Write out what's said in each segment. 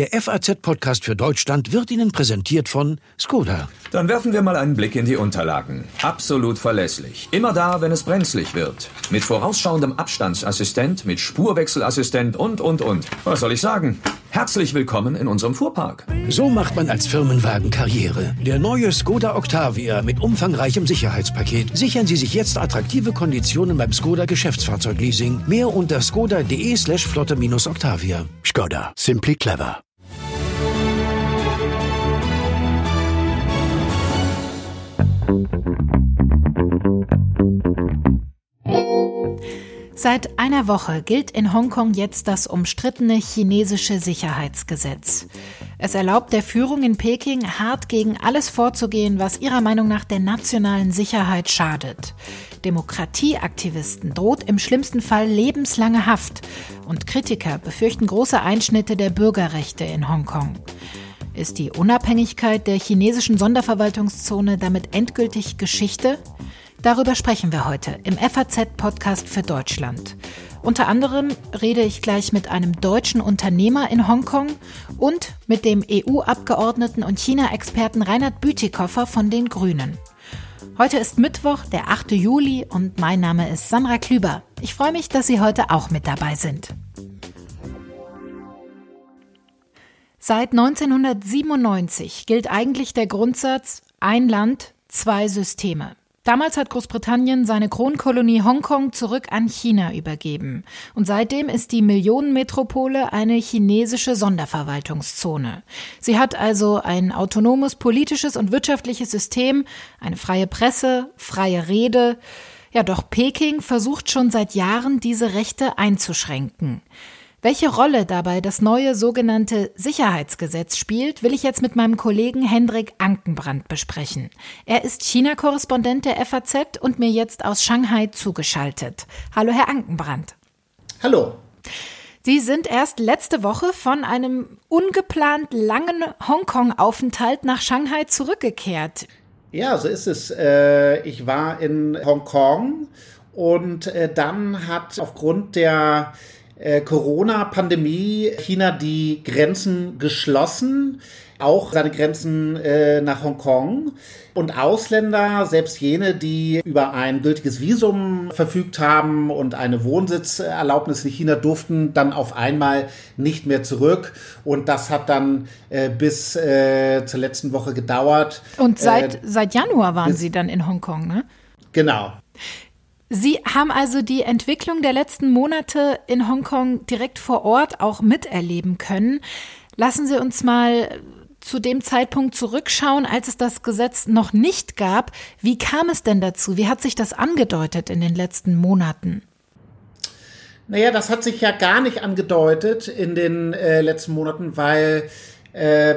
Der FAZ-Podcast für Deutschland wird Ihnen präsentiert von Skoda. Dann werfen wir mal einen Blick in die Unterlagen. Absolut verlässlich. Immer da, wenn es brenzlig wird. Mit vorausschauendem Abstandsassistent, mit Spurwechselassistent und, und, und. Was soll ich sagen? Herzlich willkommen in unserem Fuhrpark. So macht man als Firmenwagen Karriere. Der neue Skoda Octavia mit umfangreichem Sicherheitspaket. Sichern Sie sich jetzt attraktive Konditionen beim Skoda Geschäftsfahrzeugleasing. Mehr unter skoda.de slash flotte-octavia. Skoda. Simply clever. Seit einer Woche gilt in Hongkong jetzt das umstrittene chinesische Sicherheitsgesetz. Es erlaubt der Führung in Peking hart gegen alles vorzugehen, was ihrer Meinung nach der nationalen Sicherheit schadet. Demokratieaktivisten droht im schlimmsten Fall lebenslange Haft und Kritiker befürchten große Einschnitte der Bürgerrechte in Hongkong. Ist die Unabhängigkeit der chinesischen Sonderverwaltungszone damit endgültig Geschichte? Darüber sprechen wir heute im FAZ-Podcast für Deutschland. Unter anderem rede ich gleich mit einem deutschen Unternehmer in Hongkong und mit dem EU-Abgeordneten und China-Experten Reinhard Bütikofer von den Grünen. Heute ist Mittwoch, der 8. Juli und mein Name ist Sandra Klüber. Ich freue mich, dass Sie heute auch mit dabei sind. Seit 1997 gilt eigentlich der Grundsatz ein Land, zwei Systeme. Damals hat Großbritannien seine Kronkolonie Hongkong zurück an China übergeben. Und seitdem ist die Millionenmetropole eine chinesische Sonderverwaltungszone. Sie hat also ein autonomes politisches und wirtschaftliches System, eine freie Presse, freie Rede. Ja, doch Peking versucht schon seit Jahren, diese Rechte einzuschränken. Welche Rolle dabei das neue sogenannte Sicherheitsgesetz spielt, will ich jetzt mit meinem Kollegen Hendrik Ankenbrand besprechen. Er ist China-Korrespondent der FAZ und mir jetzt aus Shanghai zugeschaltet. Hallo, Herr Ankenbrand. Hallo. Sie sind erst letzte Woche von einem ungeplant langen Hongkong-Aufenthalt nach Shanghai zurückgekehrt. Ja, so ist es. Äh, ich war in Hongkong und äh, dann hat aufgrund der äh, Corona-Pandemie China die Grenzen geschlossen, auch seine Grenzen äh, nach Hongkong. Und Ausländer, selbst jene, die über ein gültiges Visum verfügt haben und eine Wohnsitzerlaubnis in China, durften dann auf einmal nicht mehr zurück. Und das hat dann äh, bis äh, zur letzten Woche gedauert. Und seit, äh, seit Januar waren Sie dann in Hongkong, ne? Genau. Sie haben also die Entwicklung der letzten Monate in Hongkong direkt vor Ort auch miterleben können. Lassen Sie uns mal zu dem Zeitpunkt zurückschauen, als es das Gesetz noch nicht gab. Wie kam es denn dazu? Wie hat sich das angedeutet in den letzten Monaten? Naja, das hat sich ja gar nicht angedeutet in den äh, letzten Monaten, weil äh,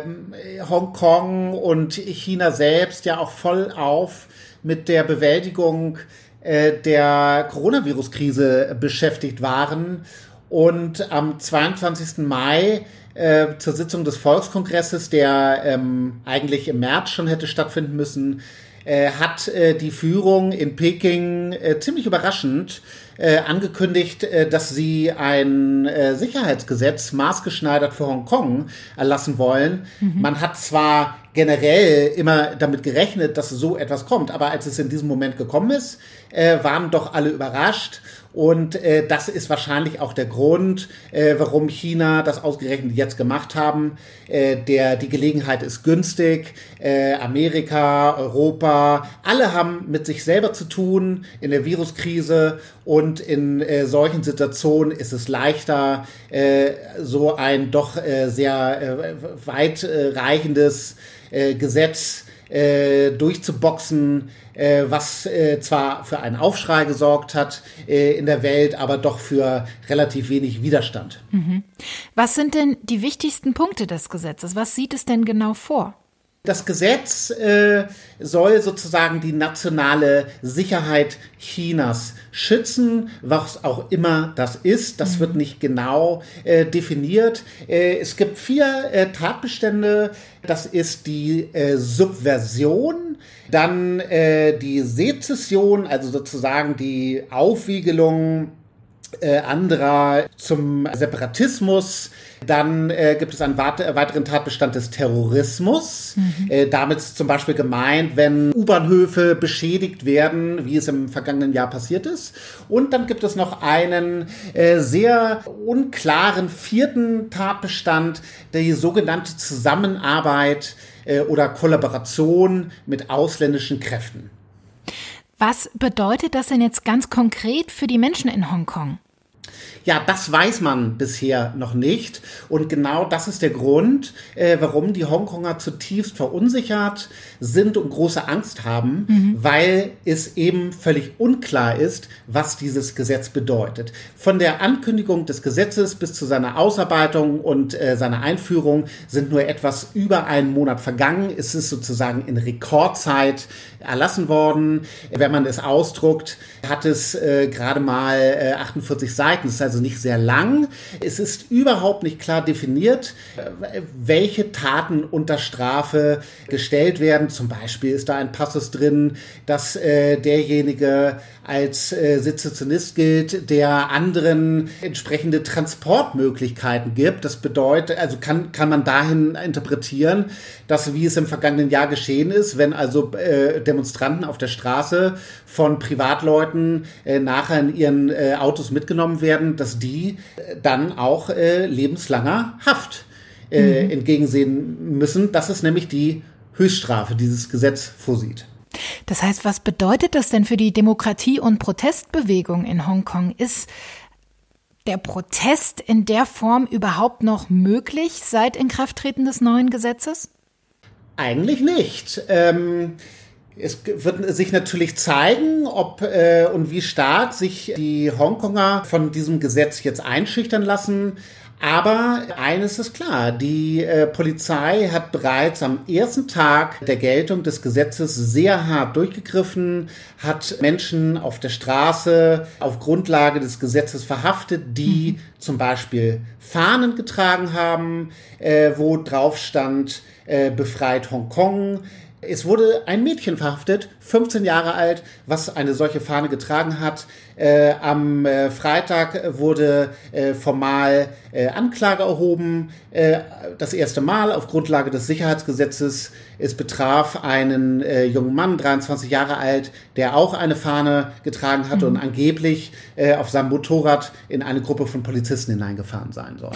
Hongkong und China selbst ja auch voll auf mit der Bewältigung äh, der Coronavirus-Krise beschäftigt waren. Und am 22. Mai äh, zur Sitzung des Volkskongresses, der ähm, eigentlich im März schon hätte stattfinden müssen, äh, hat äh, die Führung in Peking äh, ziemlich überraschend äh, angekündigt, äh, dass sie ein äh, Sicherheitsgesetz maßgeschneidert für Hongkong erlassen wollen. Mhm. Man hat zwar generell immer damit gerechnet, dass so etwas kommt, aber als es in diesem Moment gekommen ist, äh, waren doch alle überrascht. Und äh, das ist wahrscheinlich auch der Grund, äh, warum China das ausgerechnet jetzt gemacht haben. Äh, der, die Gelegenheit ist günstig. Äh, Amerika, Europa, alle haben mit sich selber zu tun in der Viruskrise. Und in äh, solchen Situationen ist es leichter, äh, so ein doch äh, sehr äh, weitreichendes äh, Gesetz äh, durchzuboxen, äh, was äh, zwar für einen Aufschrei gesorgt hat äh, in der Welt, aber doch für relativ wenig Widerstand. Mhm. Was sind denn die wichtigsten Punkte des Gesetzes? Was sieht es denn genau vor? Das Gesetz äh, soll sozusagen die nationale Sicherheit Chinas schützen, was auch immer das ist. Das mhm. wird nicht genau äh, definiert. Äh, es gibt vier äh, Tatbestände. Das ist die äh, Subversion, dann äh, die Sezession, also sozusagen die Aufwiegelung anderer zum Separatismus. Dann äh, gibt es einen weiteren Tatbestand des Terrorismus. Mhm. Äh, damit ist zum Beispiel gemeint, wenn U-Bahnhöfe beschädigt werden, wie es im vergangenen Jahr passiert ist. Und dann gibt es noch einen äh, sehr unklaren vierten Tatbestand, die sogenannte Zusammenarbeit äh, oder Kollaboration mit ausländischen Kräften. Was bedeutet das denn jetzt ganz konkret für die Menschen in Hongkong? Ja, das weiß man bisher noch nicht. Und genau das ist der Grund, äh, warum die Hongkonger zutiefst verunsichert sind und große Angst haben, mhm. weil es eben völlig unklar ist, was dieses Gesetz bedeutet. Von der Ankündigung des Gesetzes bis zu seiner Ausarbeitung und äh, seiner Einführung sind nur etwas über einen Monat vergangen. Es ist sozusagen in Rekordzeit erlassen worden. Wenn man es ausdruckt, hat es äh, gerade mal äh, 48 Seiten. Das ist also nicht sehr lang. Es ist überhaupt nicht klar definiert, äh, welche Taten unter Strafe gestellt werden. Zum Beispiel ist da ein Passus drin, dass äh, derjenige als äh, Sezessionist gilt, der anderen entsprechende Transportmöglichkeiten gibt. Das bedeutet, also kann, kann man dahin interpretieren, dass wie es im vergangenen Jahr geschehen ist, wenn also äh, Demonstranten auf der Straße von Privatleuten äh, nachher in ihren äh, Autos mitgenommen werden, dass die äh, dann auch äh, lebenslanger Haft äh, mhm. entgegensehen müssen. Das ist nämlich die Höchststrafe, dieses Gesetz vorsieht. Das heißt, was bedeutet das denn für die Demokratie- und Protestbewegung in Hongkong? Ist der Protest in der Form überhaupt noch möglich seit Inkrafttreten des neuen Gesetzes? Eigentlich nicht. Ähm, es wird sich natürlich zeigen, ob äh, und wie stark sich die Hongkonger von diesem Gesetz jetzt einschüchtern lassen. Aber eines ist klar, die äh, Polizei hat bereits am ersten Tag der Geltung des Gesetzes sehr hart durchgegriffen, hat Menschen auf der Straße auf Grundlage des Gesetzes verhaftet, die mhm. zum Beispiel Fahnen getragen haben, äh, wo drauf stand, äh, befreit Hongkong. Es wurde ein Mädchen verhaftet, 15 Jahre alt, was eine solche Fahne getragen hat. Äh, am äh, Freitag wurde äh, formal äh, Anklage erhoben. Äh, das erste Mal auf Grundlage des Sicherheitsgesetzes. Es betraf einen äh, jungen Mann, 23 Jahre alt, der auch eine Fahne getragen hatte mhm. und angeblich auf seinem Motorrad in eine Gruppe von Polizisten hineingefahren sein soll.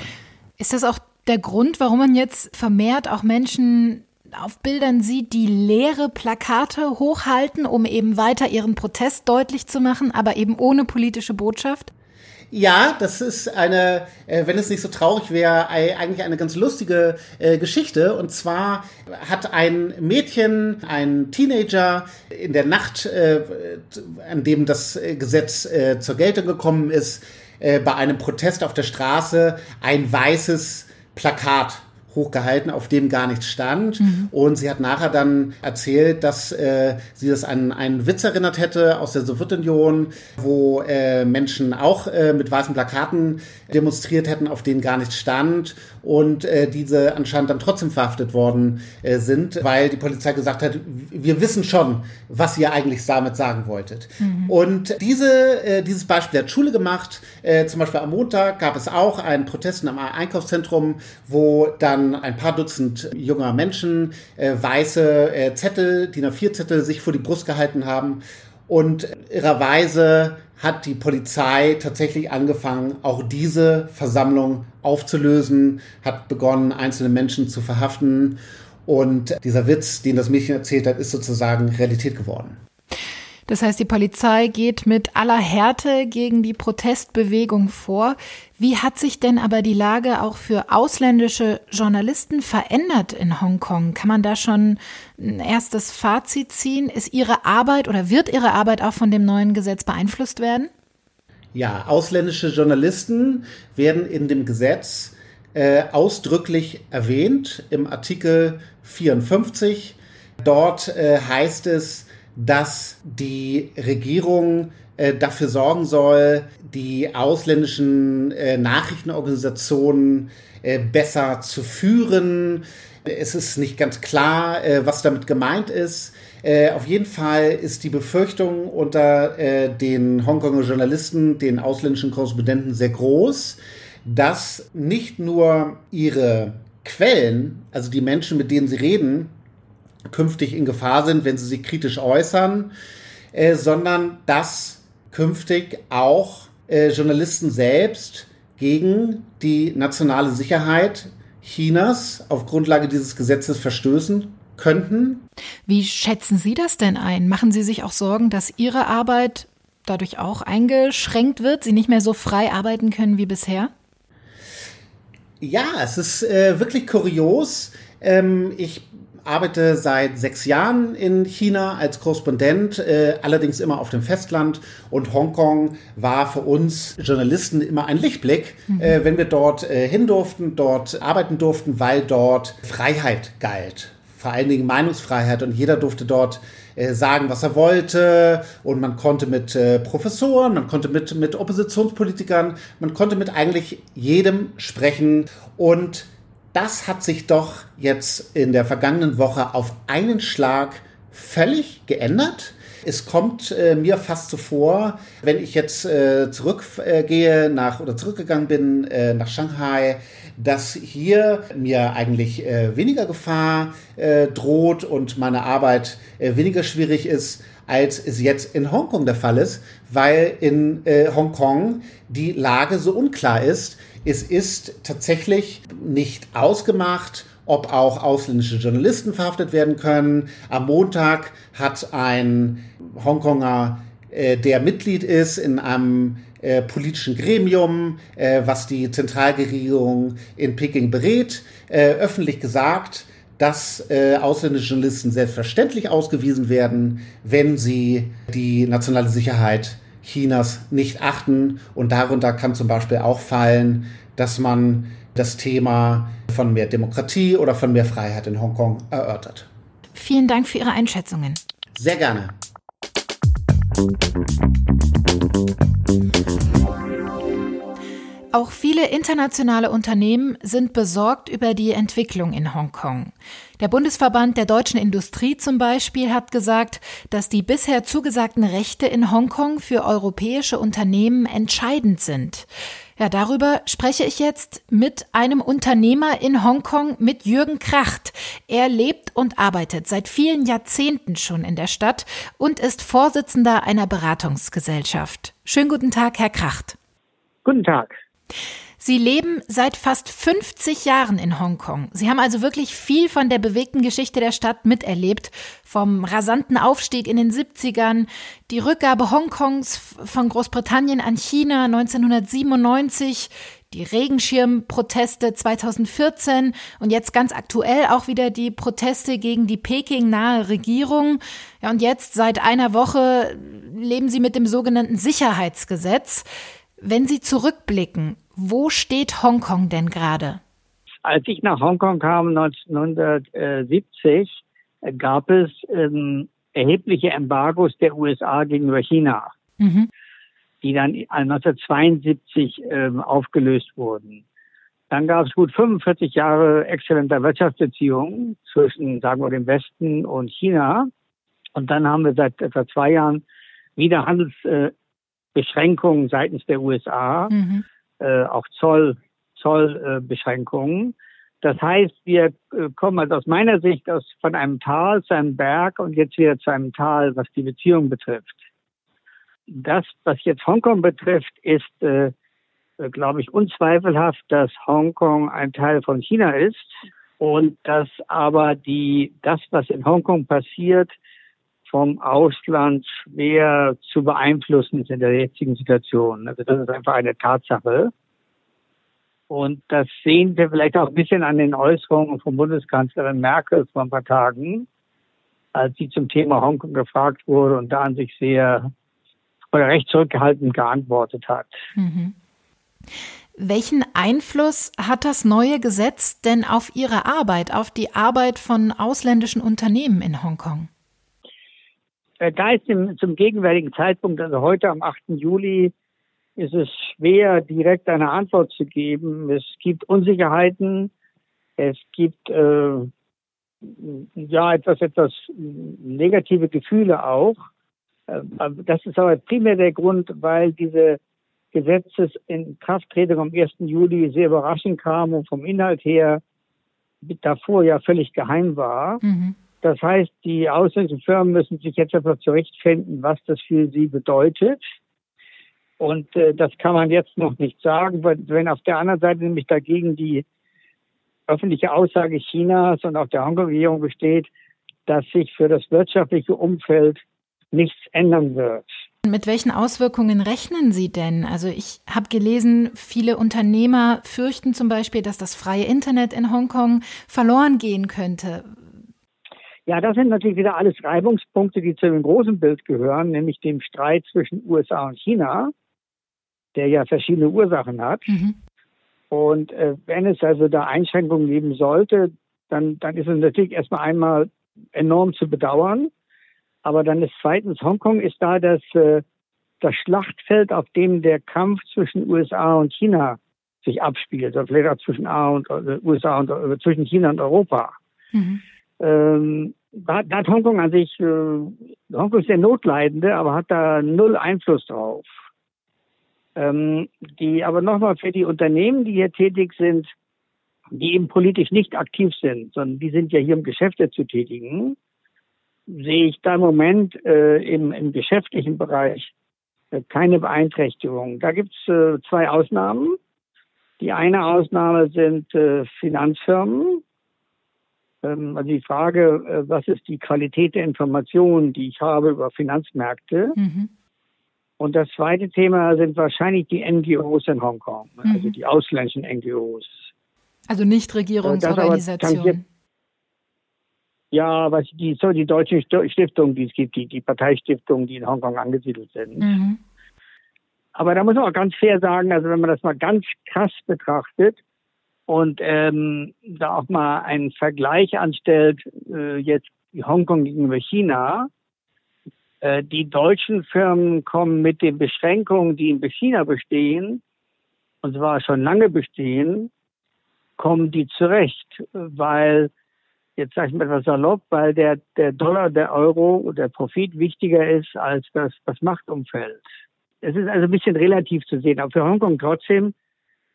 Ist das auch der Grund, warum man jetzt vermehrt auch Menschen auf Bildern sieht, die leere Plakate hochhalten, um eben weiter ihren Protest deutlich zu machen, aber eben ohne politische Botschaft? Ja, das ist eine, äh, wenn es nicht so traurig wäre, eigentlich eine ganz lustige äh, Geschichte. Und zwar hat ein Mädchen, ein Teenager in der Nacht, äh, an dem das Gesetz zur Geltung gekommen ist, bei einem Protest auf der Straße ein weißes Plakat hochgehalten, auf dem gar nichts stand. Mhm. Und sie hat nachher dann erzählt, dass äh, sie das an einen Witz erinnert hätte aus der Sowjetunion, wo äh, Menschen auch äh, mit weißen Plakaten demonstriert hätten, auf denen gar nichts stand und äh, diese anscheinend dann trotzdem verhaftet worden äh, sind, weil die Polizei gesagt hat, wir wissen schon, was ihr eigentlich damit sagen wolltet. Mhm. Und diese, äh, dieses Beispiel hat Schule gemacht. Zum Beispiel am Montag gab es auch einen Protest am Einkaufszentrum, wo dann ein paar Dutzend junger Menschen äh, weiße äh, Zettel, DIN A4-Zettel sich vor die Brust gehalten haben und irrerweise hat die Polizei tatsächlich angefangen, auch diese Versammlung aufzulösen, hat begonnen, einzelne Menschen zu verhaften. Und dieser Witz, den das Mädchen erzählt hat, ist sozusagen Realität geworden. Das heißt, die Polizei geht mit aller Härte gegen die Protestbewegung vor. Wie hat sich denn aber die Lage auch für ausländische Journalisten verändert in Hongkong? Kann man da schon ein erstes Fazit ziehen? Ist Ihre Arbeit oder wird Ihre Arbeit auch von dem neuen Gesetz beeinflusst werden? Ja, ausländische Journalisten werden in dem Gesetz äh, ausdrücklich erwähnt im Artikel 54. Dort äh, heißt es, dass die Regierung äh, dafür sorgen soll, die ausländischen äh, Nachrichtenorganisationen äh, besser zu führen. Es ist nicht ganz klar, äh, was damit gemeint ist. Äh, auf jeden Fall ist die Befürchtung unter äh, den Hongkonger Journalisten, den ausländischen Korrespondenten sehr groß, dass nicht nur ihre Quellen, also die Menschen, mit denen sie reden, künftig in Gefahr sind, wenn sie sich kritisch äußern, äh, sondern dass künftig auch äh, Journalisten selbst gegen die nationale Sicherheit Chinas auf Grundlage dieses Gesetzes verstößen könnten. Wie schätzen Sie das denn ein? Machen Sie sich auch Sorgen, dass Ihre Arbeit dadurch auch eingeschränkt wird, Sie nicht mehr so frei arbeiten können wie bisher? Ja, es ist äh, wirklich kurios. Ähm, ich arbeite seit sechs Jahren in China als Korrespondent, äh, allerdings immer auf dem Festland. Und Hongkong war für uns Journalisten immer ein Lichtblick, mhm. äh, wenn wir dort äh, hin durften, dort arbeiten durften, weil dort Freiheit galt. Vor allen Dingen Meinungsfreiheit und jeder durfte dort äh, sagen, was er wollte und man konnte mit äh, Professoren, man konnte mit, mit Oppositionspolitikern, man konnte mit eigentlich jedem sprechen und das hat sich doch jetzt in der vergangenen Woche auf einen Schlag völlig geändert. Es kommt äh, mir fast so wenn ich jetzt äh, zurückgehe äh, nach oder zurückgegangen bin äh, nach Shanghai, dass hier mir eigentlich äh, weniger Gefahr äh, droht und meine Arbeit weniger schwierig ist, als es jetzt in Hongkong der Fall ist, weil in Hongkong die Lage so unklar ist. Es ist tatsächlich nicht ausgemacht, ob auch ausländische Journalisten verhaftet werden können. Am Montag hat ein Hongkonger, äh, der Mitglied ist in einem äh, politischen Gremium, äh, was die Zentralregierung in Peking berät, äh, öffentlich gesagt, dass äh, ausländische Journalisten selbstverständlich ausgewiesen werden, wenn sie die nationale Sicherheit Chinas nicht achten. Und darunter kann zum Beispiel auch fallen, dass man das Thema von mehr Demokratie oder von mehr Freiheit in Hongkong erörtert. Vielen Dank für Ihre Einschätzungen. Sehr gerne. Auch viele internationale Unternehmen sind besorgt über die Entwicklung in Hongkong. Der Bundesverband der deutschen Industrie zum Beispiel hat gesagt, dass die bisher zugesagten Rechte in Hongkong für europäische Unternehmen entscheidend sind. Ja, darüber spreche ich jetzt mit einem Unternehmer in Hongkong, mit Jürgen Kracht. Er lebt und arbeitet seit vielen Jahrzehnten schon in der Stadt und ist Vorsitzender einer Beratungsgesellschaft. Schönen guten Tag, Herr Kracht. Guten Tag. Sie leben seit fast 50 Jahren in Hongkong. Sie haben also wirklich viel von der bewegten Geschichte der Stadt miterlebt. Vom rasanten Aufstieg in den 70ern, die Rückgabe Hongkongs von Großbritannien an China 1997, die Regenschirmproteste 2014 und jetzt ganz aktuell auch wieder die Proteste gegen die Peking-nahe Regierung. Ja, und jetzt seit einer Woche leben Sie mit dem sogenannten Sicherheitsgesetz. Wenn Sie zurückblicken, wo steht Hongkong denn gerade? Als ich nach Hongkong kam 1970, gab es ähm, erhebliche Embargos der USA gegenüber China, mhm. die dann 1972 ähm, aufgelöst wurden. Dann gab es gut 45 Jahre exzellenter Wirtschaftsbeziehungen zwischen, sagen wir, dem Westen und China. Und dann haben wir seit etwa zwei Jahren wieder Handelsbeschränkungen äh, seitens der USA. Mhm äh, auch Zoll, Zollbeschränkungen. Äh, das heißt, wir äh, kommen also aus meiner Sicht aus, von einem Tal zu einem Berg und jetzt wieder zu einem Tal, was die Beziehung betrifft. Das, was jetzt Hongkong betrifft, ist, äh, äh, glaube ich, unzweifelhaft, dass Hongkong ein Teil von China ist und dass aber die, das, was in Hongkong passiert, vom Ausland schwer zu beeinflussen ist in der jetzigen Situation. Also das ist einfach eine Tatsache. Und das sehen wir vielleicht auch ein bisschen an den Äußerungen von Bundeskanzlerin Merkel vor ein paar Tagen, als sie zum Thema Hongkong gefragt wurde und da an sich sehr oder recht zurückgehalten geantwortet hat. Mhm. Welchen Einfluss hat das neue Gesetz denn auf Ihre Arbeit, auf die Arbeit von ausländischen Unternehmen in Hongkong? Äh, da ist im, zum gegenwärtigen Zeitpunkt, also heute am 8. Juli, ist es schwer, direkt eine Antwort zu geben. Es gibt Unsicherheiten, es gibt äh, ja, etwas, etwas negative Gefühle auch. Äh, das ist aber primär der Grund, weil diese Gesetzes in Krafttretung am 1. Juli sehr überraschend kam und vom Inhalt her davor ja völlig geheim war. Mhm. Das heißt, die ausländischen Firmen müssen sich jetzt etwas zurechtfinden, was das für sie bedeutet. Und äh, das kann man jetzt noch nicht sagen, weil wenn auf der anderen Seite nämlich dagegen die öffentliche Aussage Chinas und auch der Hongkong-Regierung besteht, dass sich für das wirtschaftliche Umfeld nichts ändern wird. Mit welchen Auswirkungen rechnen Sie denn? Also ich habe gelesen, viele Unternehmer fürchten zum Beispiel, dass das freie Internet in Hongkong verloren gehen könnte. Ja, das sind natürlich wieder alles Reibungspunkte, die zu dem großen Bild gehören, nämlich dem Streit zwischen USA und China, der ja verschiedene Ursachen hat. Mhm. Und äh, wenn es also da Einschränkungen geben sollte, dann, dann ist es natürlich erstmal einmal enorm zu bedauern. Aber dann ist zweitens, Hongkong ist da das, äh, das Schlachtfeld, auf dem der Kampf zwischen USA und China sich abspielt, oder vielleicht auch zwischen A und äh, USA und äh, zwischen China und Europa. Mhm. Ähm, da, hat Hongkong an sich, äh, Hongkong ist der Notleidende, aber hat da null Einfluss drauf. Ähm, die aber nochmal für die Unternehmen, die hier tätig sind, die eben politisch nicht aktiv sind, sondern die sind ja hier um Geschäfte zu tätigen, sehe ich da im Moment äh, im, im geschäftlichen Bereich äh, keine Beeinträchtigung. Da gibt es äh, zwei Ausnahmen. Die eine Ausnahme sind äh, Finanzfirmen. Ähm, also die Frage, äh, was ist die Qualität der Informationen, die ich habe über Finanzmärkte? Mhm. Und das zweite Thema sind wahrscheinlich die NGOs in Hongkong, mhm. also die ausländischen NGOs. Also Nichtregierungsorganisationen. Ja, was die, so die deutschen Stiftungen, die es gibt, die, die Parteistiftungen, die in Hongkong angesiedelt sind. Mhm. Aber da muss man auch ganz fair sagen, also wenn man das mal ganz krass betrachtet und ähm, da auch mal einen Vergleich anstellt, äh, jetzt Hongkong gegenüber China, äh, die deutschen Firmen kommen mit den Beschränkungen, die in China bestehen, und zwar schon lange bestehen, kommen die zurecht, weil jetzt sage ich mal etwas salopp, weil der, der Dollar, der Euro, der Profit wichtiger ist als das, das Machtumfeld. Es ist also ein bisschen relativ zu sehen. Aber für Hongkong trotzdem,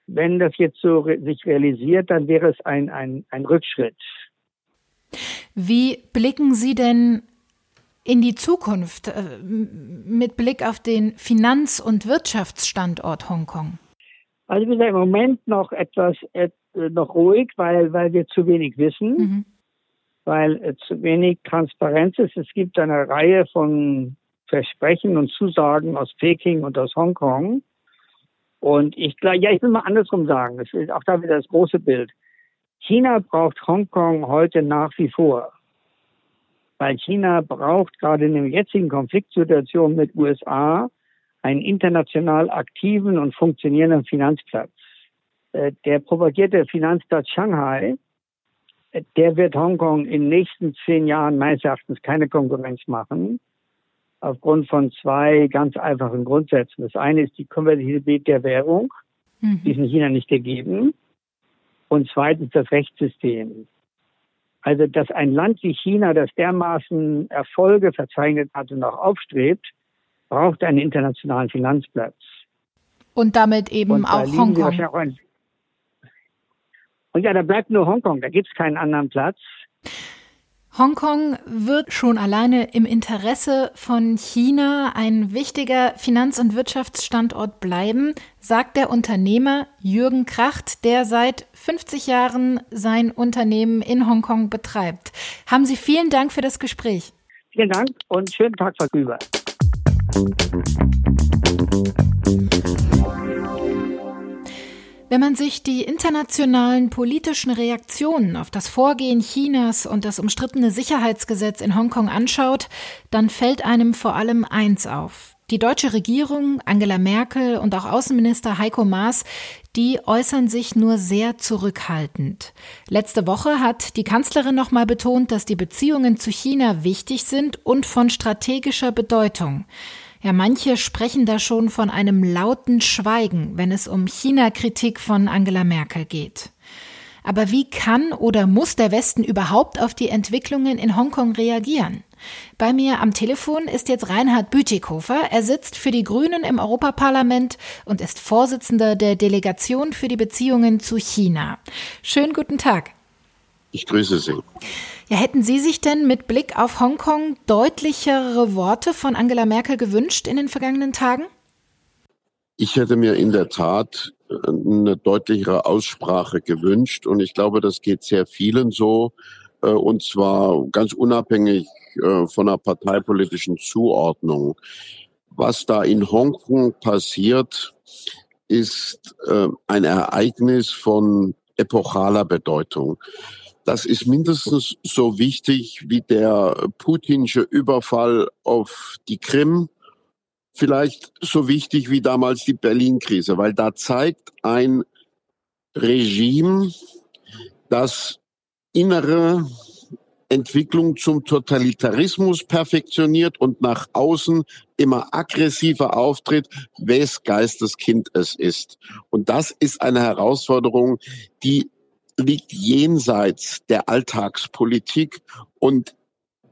wenn das jetzt so sich realisiert, dann wäre es ein, ein, ein Rückschritt. Wie blicken Sie denn in die Zukunft äh, mit Blick auf den Finanz- und Wirtschaftsstandort Hongkong? Also wir sind im Moment noch etwas äh, noch ruhig, weil, weil wir zu wenig wissen. Mhm weil äh, zu wenig Transparenz ist. Es gibt eine Reihe von Versprechen und Zusagen aus Peking und aus Hongkong. Und ich glaube, ja, ich will mal andersrum sagen. Das ist auch da wieder das große Bild. China braucht Hongkong heute nach wie vor. Weil China braucht gerade in der jetzigen Konfliktsituation mit USA einen international aktiven und funktionierenden Finanzplatz. Äh, der propagierte Finanzplatz Shanghai der wird Hongkong in den nächsten zehn Jahren meines Erachtens keine Konkurrenz machen. Aufgrund von zwei ganz einfachen Grundsätzen. Das eine ist die Konvertibilität der Währung. Mhm. Die ist in China nicht gegeben. Und zweitens das Rechtssystem. Also, dass ein Land wie China, das dermaßen Erfolge verzeichnet hat und auch aufstrebt, braucht einen internationalen Finanzplatz. Und damit eben und auch Hongkong. Und ja, da bleibt nur Hongkong, da gibt es keinen anderen Platz. Hongkong wird schon alleine im Interesse von China ein wichtiger Finanz- und Wirtschaftsstandort bleiben, sagt der Unternehmer Jürgen Kracht, der seit 50 Jahren sein Unternehmen in Hongkong betreibt. Haben Sie vielen Dank für das Gespräch. Vielen Dank und schönen Tag, Küber. Wenn man sich die internationalen politischen Reaktionen auf das Vorgehen Chinas und das umstrittene Sicherheitsgesetz in Hongkong anschaut, dann fällt einem vor allem eins auf. Die deutsche Regierung, Angela Merkel und auch Außenminister Heiko Maas, die äußern sich nur sehr zurückhaltend. Letzte Woche hat die Kanzlerin nochmal betont, dass die Beziehungen zu China wichtig sind und von strategischer Bedeutung. Ja, manche sprechen da schon von einem lauten Schweigen, wenn es um China-Kritik von Angela Merkel geht. Aber wie kann oder muss der Westen überhaupt auf die Entwicklungen in Hongkong reagieren? Bei mir am Telefon ist jetzt Reinhard Bütikofer. Er sitzt für die Grünen im Europaparlament und ist Vorsitzender der Delegation für die Beziehungen zu China. Schönen guten Tag. Ich grüße Sie. Ja, hätten Sie sich denn mit Blick auf Hongkong deutlichere Worte von Angela Merkel gewünscht in den vergangenen Tagen? Ich hätte mir in der Tat äh, eine deutlichere Aussprache gewünscht und ich glaube, das geht sehr vielen so äh, und zwar ganz unabhängig äh, von einer parteipolitischen Zuordnung. Was da in Hongkong passiert, ist ein Ereignis von epochaler Bedeutung. Das ist mindestens so wichtig wie der putinsche Überfall auf die Krim vielleicht so wichtig wie damals die Berlin-Krise, weil da zeigt ein Regime, das innere Entwicklung zum Totalitarismus perfektioniert und nach außen immer aggressiver auftritt, wes Geisteskind es ist. Und das ist eine Herausforderung, die liegt jenseits der Alltagspolitik und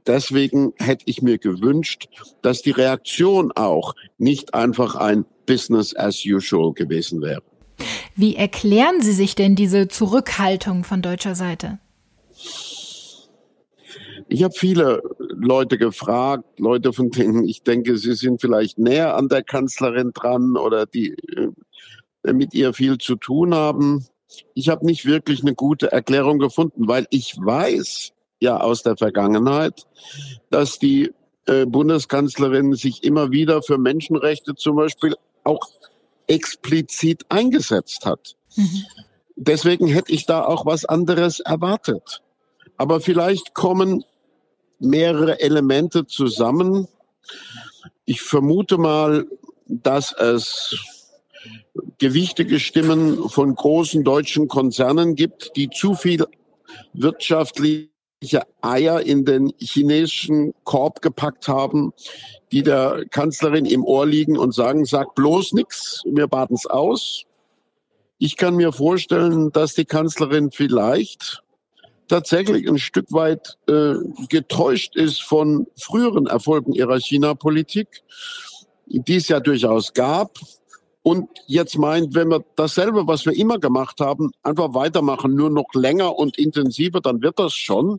deswegen hätte ich mir gewünscht, dass die Reaktion auch nicht einfach ein Business as usual gewesen wäre. Wie erklären Sie sich denn diese Zurückhaltung von deutscher Seite? Ich habe viele Leute gefragt, Leute, von denen ich denke, sie sind vielleicht näher an der Kanzlerin dran oder die äh, mit ihr viel zu tun haben. Ich habe nicht wirklich eine gute Erklärung gefunden, weil ich weiß, ja aus der Vergangenheit, dass die äh, Bundeskanzlerin sich immer wieder für Menschenrechte zum Beispiel auch explizit eingesetzt hat. Mhm. Deswegen hätte ich da auch was anderes erwartet. Aber vielleicht kommen mehrere Elemente zusammen. Ich vermute mal, dass es gewichtige Stimmen von großen deutschen Konzernen gibt, die zu viel wirtschaftlich Eier in den chinesischen Korb gepackt haben, die der Kanzlerin im Ohr liegen und sagen, sag bloß nichts, wir baden es aus. Ich kann mir vorstellen, dass die Kanzlerin vielleicht tatsächlich ein Stück weit äh, getäuscht ist von früheren Erfolgen ihrer China-Politik, die es ja durchaus gab. Und jetzt meint, wenn wir dasselbe, was wir immer gemacht haben, einfach weitermachen, nur noch länger und intensiver, dann wird das schon.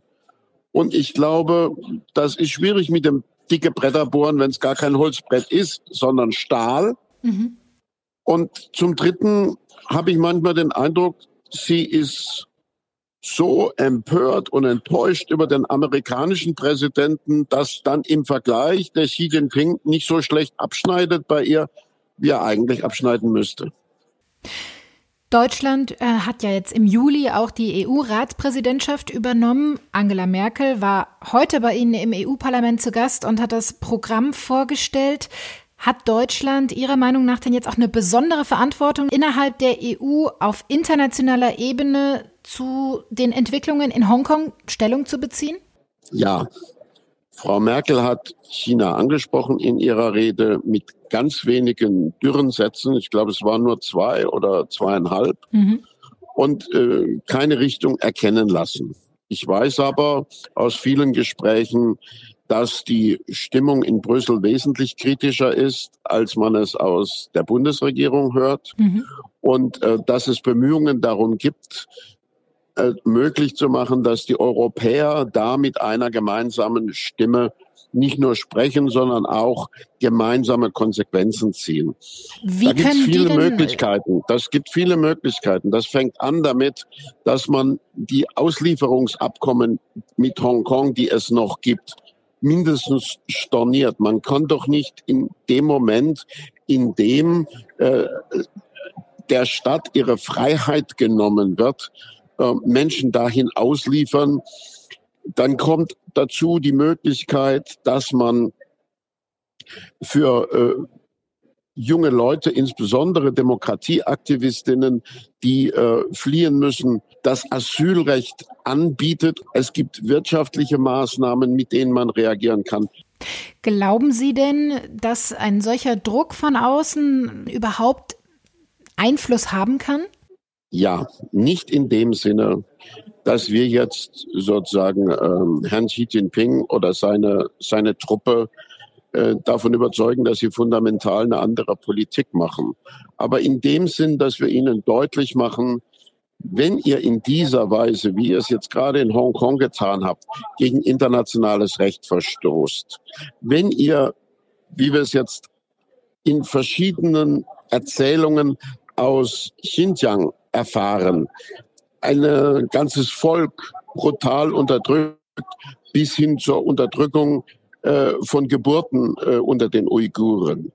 Und ich glaube, das ist schwierig mit dem dicke Bretter bohren, wenn es gar kein Holzbrett ist, sondern Stahl. Mhm. Und zum Dritten habe ich manchmal den Eindruck, sie ist so empört und enttäuscht über den amerikanischen Präsidenten, dass dann im Vergleich der Xi Jinping nicht so schlecht abschneidet bei ihr, er eigentlich abschneiden müsste. Deutschland äh, hat ja jetzt im Juli auch die EU-Ratspräsidentschaft übernommen. Angela Merkel war heute bei Ihnen im EU-Parlament zu Gast und hat das Programm vorgestellt. Hat Deutschland Ihrer Meinung nach denn jetzt auch eine besondere Verantwortung innerhalb der EU auf internationaler Ebene zu den Entwicklungen in Hongkong Stellung zu beziehen? Ja, Frau Merkel hat China angesprochen in ihrer Rede mit ganz wenigen dürren Sätzen. Ich glaube, es waren nur zwei oder zweieinhalb. Mhm. Und äh, keine Richtung erkennen lassen. Ich weiß aber aus vielen Gesprächen, dass die Stimmung in Brüssel wesentlich kritischer ist, als man es aus der Bundesregierung hört. Mhm. Und äh, dass es Bemühungen darum gibt, möglich zu machen, dass die Europäer da mit einer gemeinsamen Stimme nicht nur sprechen, sondern auch gemeinsame Konsequenzen ziehen. Wie da gibt es viele Möglichkeiten. Das gibt viele Möglichkeiten. Das fängt an damit, dass man die Auslieferungsabkommen mit Hongkong, die es noch gibt, mindestens storniert. Man kann doch nicht in dem Moment, in dem äh, der Stadt ihre Freiheit genommen wird, äh, Menschen dahin ausliefern. Dann kommt dazu die Möglichkeit, dass man für äh, junge Leute, insbesondere Demokratieaktivistinnen, die äh, fliehen müssen, das Asylrecht anbietet. Es gibt wirtschaftliche Maßnahmen, mit denen man reagieren kann. Glauben Sie denn, dass ein solcher Druck von außen überhaupt Einfluss haben kann? Ja, nicht in dem Sinne, dass wir jetzt sozusagen äh, Herrn Xi Jinping oder seine, seine Truppe äh, davon überzeugen, dass sie fundamental eine andere Politik machen. Aber in dem Sinn, dass wir ihnen deutlich machen, wenn ihr in dieser Weise, wie ihr es jetzt gerade in Hongkong getan habt, gegen internationales Recht verstoßt, wenn ihr, wie wir es jetzt in verschiedenen Erzählungen aus Xinjiang erfahren, ein ganzes Volk brutal unterdrückt bis hin zur Unterdrückung äh, von Geburten äh, unter den Uiguren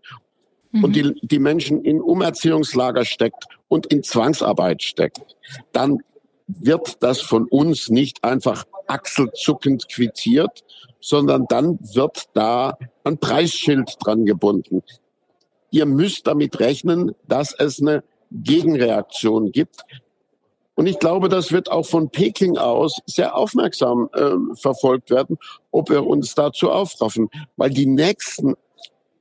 mhm. und die, die Menschen in Umerziehungslager steckt und in Zwangsarbeit steckt, dann wird das von uns nicht einfach achselzuckend quittiert, sondern dann wird da ein Preisschild dran gebunden. Ihr müsst damit rechnen, dass es eine Gegenreaktion gibt. Und ich glaube, das wird auch von Peking aus sehr aufmerksam äh, verfolgt werden, ob wir uns dazu aufraffen. Weil die nächsten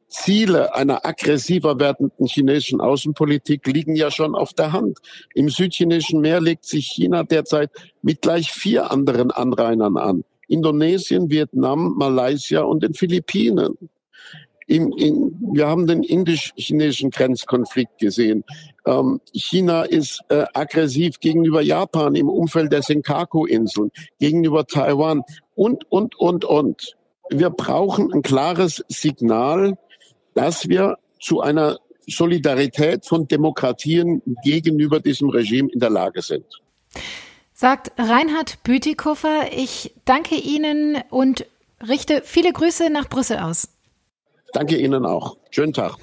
Ziele einer aggressiver werdenden chinesischen Außenpolitik liegen ja schon auf der Hand. Im südchinesischen Meer legt sich China derzeit mit gleich vier anderen Anrainern an. Indonesien, Vietnam, Malaysia und den Philippinen. Im, in, wir haben den indisch-chinesischen Grenzkonflikt gesehen. Ähm, China ist äh, aggressiv gegenüber Japan im Umfeld der Senkaku-Inseln, gegenüber Taiwan und, und, und, und. Wir brauchen ein klares Signal, dass wir zu einer Solidarität von Demokratien gegenüber diesem Regime in der Lage sind. Sagt Reinhard Bütikofer, ich danke Ihnen und richte viele Grüße nach Brüssel aus. Danke Ihnen auch. Schönen Tag.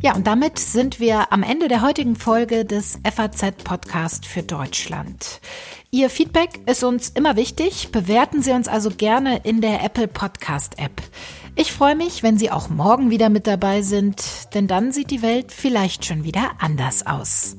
Ja, und damit sind wir am Ende der heutigen Folge des FAZ Podcast für Deutschland. Ihr Feedback ist uns immer wichtig. Bewerten Sie uns also gerne in der Apple Podcast App. Ich freue mich, wenn Sie auch morgen wieder mit dabei sind, denn dann sieht die Welt vielleicht schon wieder anders aus.